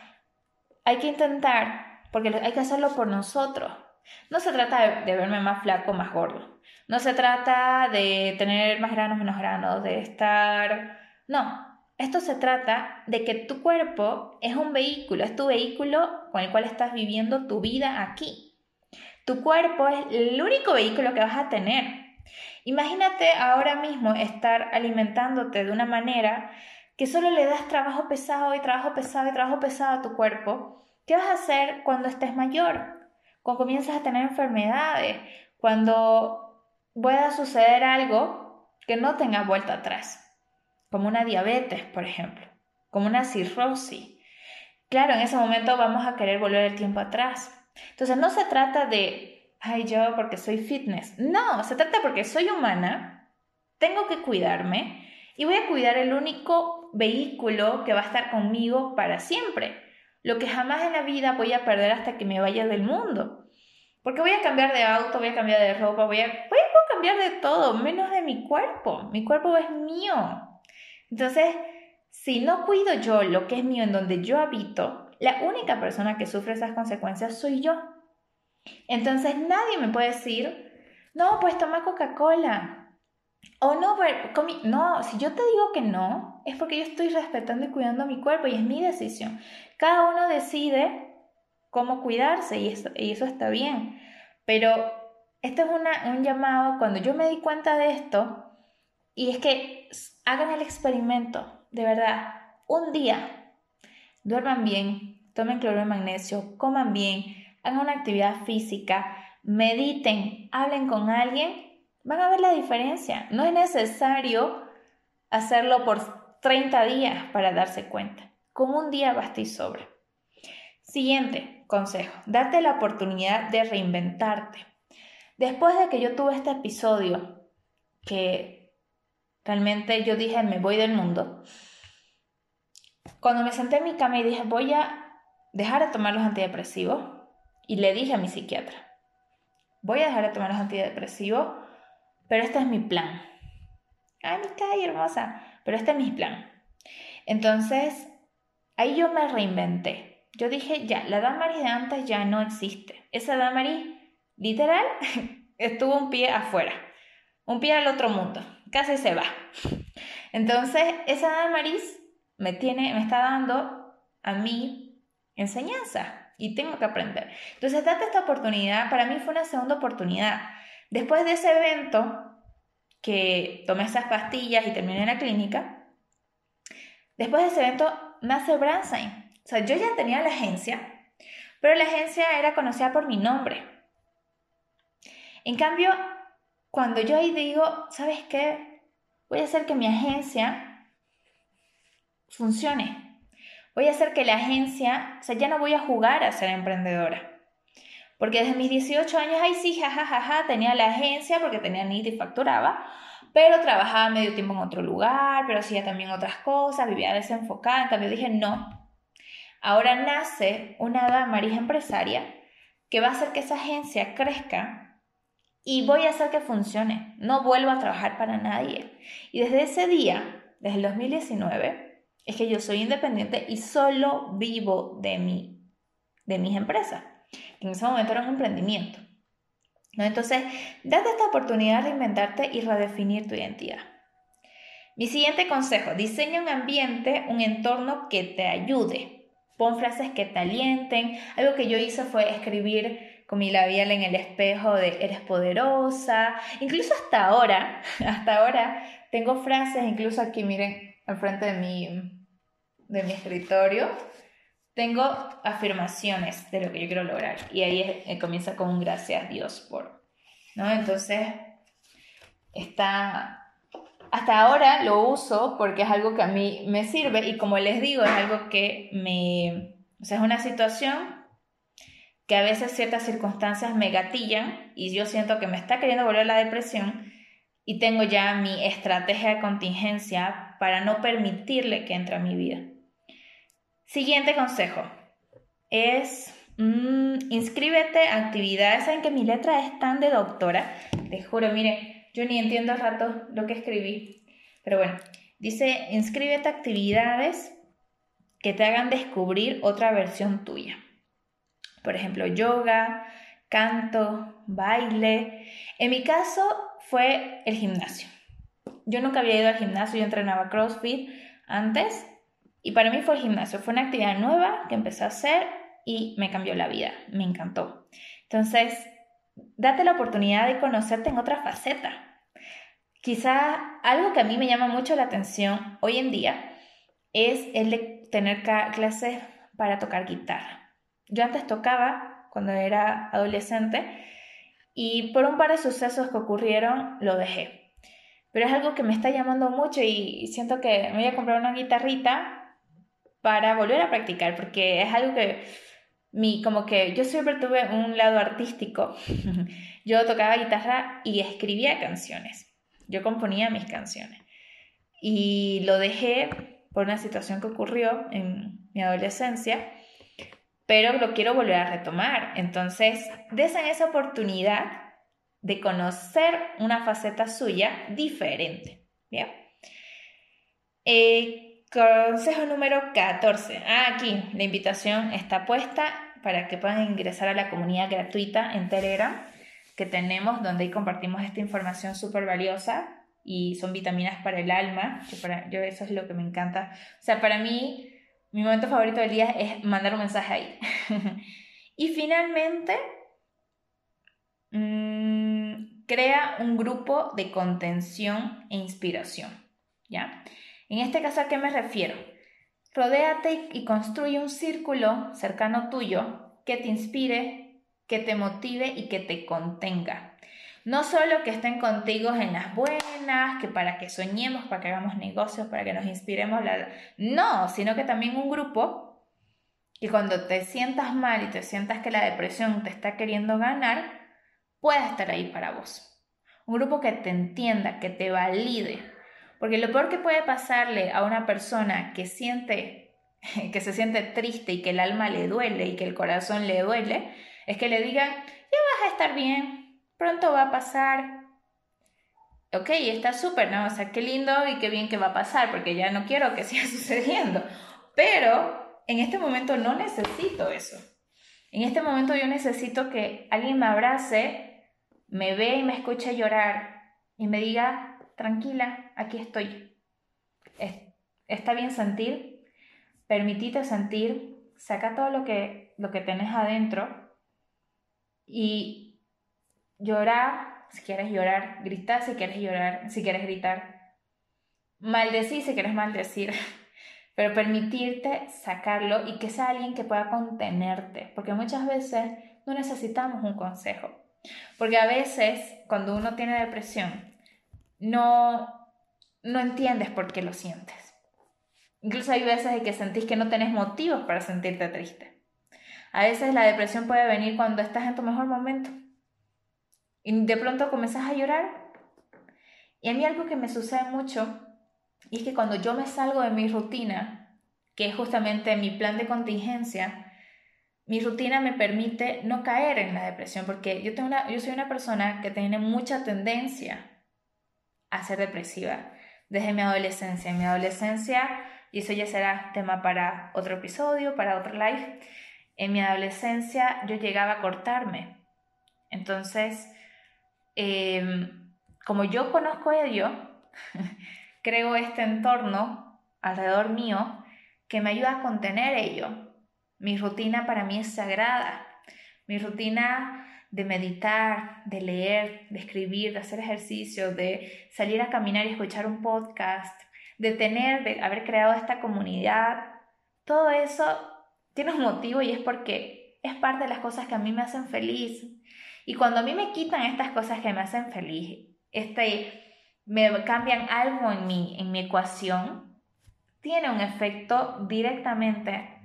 Hay que intentar, porque hay que hacerlo por nosotros. No se trata de, verme más flaco, más gordo. No se trata de tener más granos, menos granos, de estar... No, esto se trata de que tu cuerpo es un vehículo, es tu vehículo con el cual estás viviendo tu vida aquí. Tu cuerpo es el único vehículo que vas a tener. Imagínate ahora mismo estar alimentándote de una manera que solo le das trabajo pesado y trabajo pesado y trabajo pesado a tu cuerpo. ¿Qué vas a hacer cuando estés mayor? Cuando comienzas a tener enfermedades, cuando pueda suceder algo que no tenga vuelta atrás, como una diabetes, por ejemplo, como una cirrosis. Claro, en ese momento vamos a querer volver el tiempo atrás. Entonces no se trata de ay, yo porque soy fitness. No, se trata porque soy humana, tengo que cuidarme y voy a cuidar el único vehículo que va a estar conmigo para siempre. Lo que jamás en la vida voy a perder hasta que me vaya del mundo. Porque voy a cambiar de auto, voy a cambiar de ropa, voy a, voy a cambiar de todo, menos de mi cuerpo. Mi cuerpo es mío. Entonces, si no cuido yo lo que es mío en donde yo habito, la única persona que sufre esas consecuencias soy yo. Entonces nadie me puede decir, no, pues toma Coca-Cola. O no, no, si yo te digo que no, es porque yo estoy respetando y cuidando mi cuerpo y es mi decisión. Cada uno decide cómo cuidarse y eso, y eso está bien. Pero esto es un llamado, cuando yo me di cuenta de esto, y es que hagan el experimento, de verdad, un día, duerman bien, tomen cloro de magnesio, coman bien, hagan una actividad física, mediten, hablen con alguien, van a ver la diferencia. No es necesario hacerlo por 30 días para darse cuenta. Con un día basta y sobra. Siguiente consejo, date la oportunidad de reinventarte. Después de que yo tuve este episodio, que realmente yo dije, me voy del mundo, cuando me senté en mi cama y dije, voy a dejar de tomar los antidepresivos, y le dije a mi psiquiatra, voy a dejar de tomar los antidepresivos, pero este es mi plan. Ay, mi calle hermosa, pero este es mi plan. Entonces, ahí yo me reinventé. Yo dije, ya, la Damaris de antes ya no existe. Esa Damaris, literal, estuvo un pie afuera, un pie al otro mundo, casi se va. Entonces, esa Damaris me tiene, me está dando a mí enseñanza y tengo que aprender. Entonces, date esta oportunidad. Para mí fue una segunda oportunidad. Después de ese evento, que tomé esas pastillas y terminé en la clínica, después de ese evento nace Bransign. O sea, yo ya tenía la agencia, pero la agencia era conocida por mi nombre. En cambio, cuando yo ahí digo, ¿sabes qué? Voy a hacer que mi agencia funcione voy a hacer que la agencia, o sea, ya no voy a jugar a ser emprendedora. Porque desde mis 18 años, ay sí, jajajaja, tenía la agencia porque tenía NIT y facturaba, pero trabajaba medio tiempo en otro lugar, pero hacía también otras cosas, vivía desenfocada. En cambio dije, no, ahora nace una Damaris empresaria que va a hacer que esa agencia crezca y voy a hacer que funcione. No vuelvo a trabajar para nadie. Y desde ese día, desde el 2019, es que yo soy independiente y solo vivo de, mi, de mis empresas. En ese momento era un emprendimiento. ¿no? Entonces, date esta oportunidad de inventarte y redefinir tu identidad. Mi siguiente consejo, diseña un ambiente, un entorno que te ayude. Pon frases que te alienten. Algo que yo hice fue escribir con mi labial en el espejo de eres poderosa. Incluso hasta ahora, hasta ahora tengo frases, incluso aquí miren, enfrente de mi, de mi escritorio, tengo afirmaciones de lo que yo quiero lograr. Y ahí eh, comienza con un gracias a Dios por. ¿no? Entonces, está. Hasta ahora lo uso porque es algo que a mí me sirve y como les digo, es algo que me. O sea, es una situación que a veces ciertas circunstancias me gatillan y yo siento que me está queriendo volver la depresión y tengo ya mi estrategia de contingencia para no permitirle que entre a mi vida. Siguiente consejo es mm, inscríbete a actividades. Saben que mi letra es tan de doctora. Te juro, mire, yo ni entiendo al rato lo que escribí. Pero bueno, dice inscríbete a actividades que te hagan descubrir otra versión tuya. Por ejemplo, yoga, canto, baile. En mi caso fue el gimnasio. Yo nunca había ido al gimnasio, yo entrenaba CrossFit antes y para mí fue el gimnasio, fue una actividad nueva que empecé a hacer y me cambió la vida, me encantó. Entonces, date la oportunidad de conocerte en otra faceta. Quizá algo que a mí me llama mucho la atención hoy en día es el de tener clases para tocar guitarra. Yo antes tocaba cuando era adolescente y por un par de sucesos que ocurrieron lo dejé. Pero es algo que me está llamando mucho y siento que me voy a comprar una guitarrita para volver a practicar, porque es algo que mi, como que yo siempre tuve un lado artístico. yo tocaba guitarra y escribía canciones. Yo componía mis canciones. Y lo dejé por una situación que ocurrió en mi adolescencia, pero lo quiero volver a retomar. Entonces, desen esa oportunidad de conocer una faceta suya diferente. ¿Bien? Eh, consejo número 14. Ah, aquí la invitación está puesta para que puedan ingresar a la comunidad gratuita en Telegram que tenemos, donde compartimos esta información súper valiosa y son vitaminas para el alma, yo eso es lo que me encanta. O sea, para mí, mi momento favorito del día es mandar un mensaje ahí. y finalmente, mmm, crea un grupo de contención e inspiración, ¿ya? En este caso, ¿a qué me refiero? Rodéate y construye un círculo cercano tuyo que te inspire, que te motive y que te contenga. No solo que estén contigo en las buenas, que para que soñemos, para que hagamos negocios, para que nos inspiremos, no, sino que también un grupo que cuando te sientas mal y te sientas que la depresión te está queriendo ganar, pueda estar ahí para vos. Un grupo que te entienda, que te valide. Porque lo peor que puede pasarle a una persona que siente que se siente triste y que el alma le duele y que el corazón le duele, es que le digan, ya vas a estar bien, pronto va a pasar. Ok, está súper, ¿no? O sea, qué lindo y qué bien que va a pasar, porque ya no quiero que siga sucediendo. Pero en este momento no necesito eso. En este momento yo necesito que alguien me abrace, me ve y me escuche llorar y me diga, tranquila, aquí estoy. Está bien sentir, permitite sentir, saca todo lo que, lo que tenés adentro y llorar, si quieres llorar, gritar si quieres llorar, si quieres gritar, maldecir si quieres maldecir, pero permitirte sacarlo y que sea alguien que pueda contenerte, porque muchas veces no necesitamos un consejo, porque a veces cuando uno tiene depresión, no, no entiendes por qué lo sientes. Incluso hay veces en que sentís que no tenés motivos para sentirte triste. A veces la depresión puede venir cuando estás en tu mejor momento y de pronto comenzas a llorar. Y a mí algo que me sucede mucho y es que cuando yo me salgo de mi rutina, que es justamente mi plan de contingencia, mi rutina me permite no caer en la depresión, porque yo, tengo una, yo soy una persona que tiene mucha tendencia a ser depresiva desde mi adolescencia. En mi adolescencia, y eso ya será tema para otro episodio, para otro live, en mi adolescencia yo llegaba a cortarme. Entonces, Em, como yo conozco a Dios, creo este entorno alrededor mío que me ayuda a contener ello. Mi rutina para mí es sagrada. Mi rutina de meditar, de leer, de escribir, de hacer ejercicio, de salir a caminar y escuchar un podcast, de tener, de haber creado esta comunidad, todo eso tiene un motivo y es porque es parte de las cosas que a mí me hacen feliz. Y cuando a mí me quitan estas cosas que me hacen feliz, este, me cambian algo en mi, en mi ecuación, tiene un efecto directamente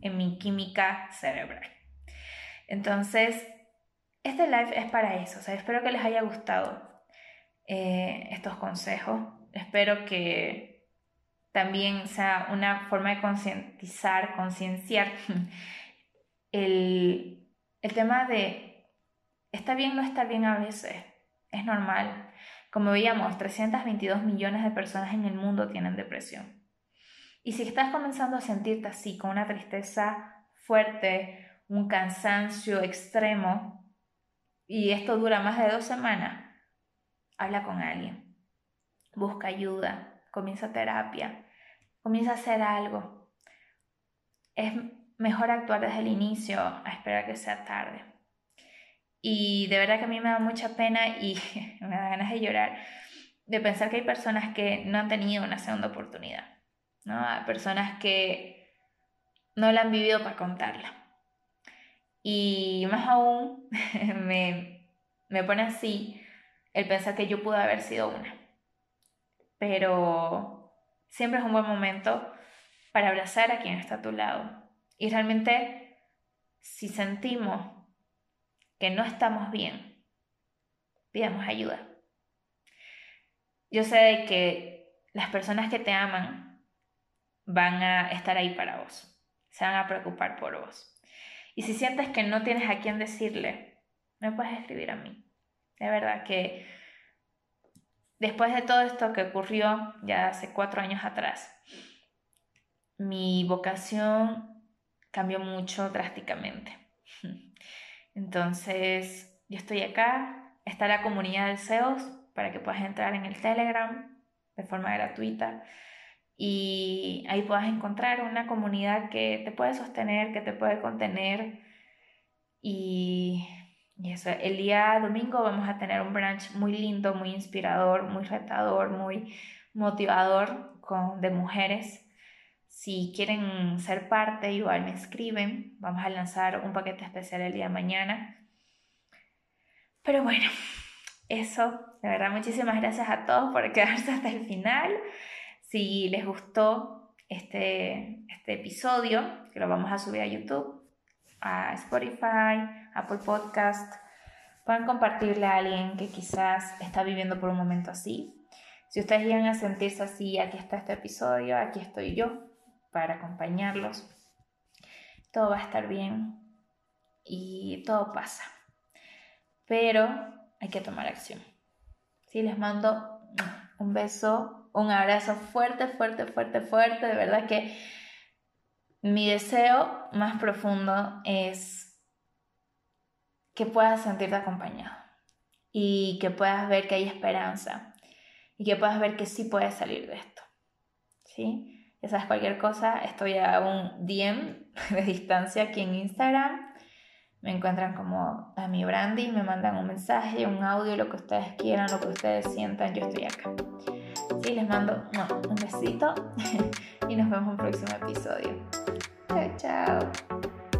en mi química cerebral. Entonces, este live es para eso. Espero que les haya gustado eh, estos consejos. Espero que también sea una forma de concientizar, concienciar el, el tema de Está bien no estar bien a veces, es normal. Como veíamos, 322 millones de personas en el mundo tienen depresión. Y si estás comenzando a sentirte así, con una tristeza fuerte, un cansancio extremo, y esto dura más de dos semanas, habla con alguien, busca ayuda, comienza terapia, comienza a hacer algo. Es mejor actuar desde el inicio a esperar que sea tarde. Y de verdad que a mí me da mucha pena y me da ganas de llorar de pensar que hay personas que no han tenido una segunda oportunidad, ¿no? Hay personas que no la han vivido para contarla. Y más aún me, me pone así el pensar que yo pude haber sido una. Pero siempre es un buen momento para abrazar a quien está a tu lado. Y realmente, si sentimos que no estamos bien, pidamos ayuda. Yo sé que las personas que te aman van a estar ahí para vos, se van a preocupar por vos. Y si sientes que no tienes a quién decirle, me puedes escribir a mí. De verdad que después de todo esto que ocurrió ya hace cuatro años atrás, mi vocación cambió mucho drásticamente. Entonces, yo estoy acá, está la comunidad de SEOs para que puedas entrar en el Telegram de forma gratuita y ahí puedas encontrar una comunidad que te puede sostener, que te puede contener y, eso, el día domingo vamos a tener un brunch muy lindo, muy inspirador, muy retador, muy motivador con, de mujeres. Si quieren ser parte, igual me escriben. Vamos a lanzar un paquete especial el día de mañana. Pero bueno, eso, de verdad, muchísimas gracias a todos por quedarse hasta el final. Si les gustó este, este episodio, que lo vamos a subir a YouTube, a Spotify, Apple Podcast, pueden compartirle a alguien que quizás está viviendo por un momento así. Si ustedes llegan a sentirse así, aquí está este episodio, aquí estoy yo para acompañarlos. Todo va a estar bien y todo pasa. Pero hay que tomar acción. Sí, les mando un beso, un abrazo fuerte, fuerte, fuerte, fuerte. De verdad que mi deseo más profundo es que puedas sentirte acompañado y que puedas ver que hay esperanza y que puedas ver que sí puedes salir de esto. ¿Sí? Ya sabes, cualquier cosa, estoy a un DM de distancia aquí en Instagram me encuentran como a mi Brandy, me mandan un mensaje, un audio, lo que ustedes quieran, lo que ustedes sientan, yo estoy acá. Sí, les mando un besito y nos vemos en un próximo episodio. Chao, chao.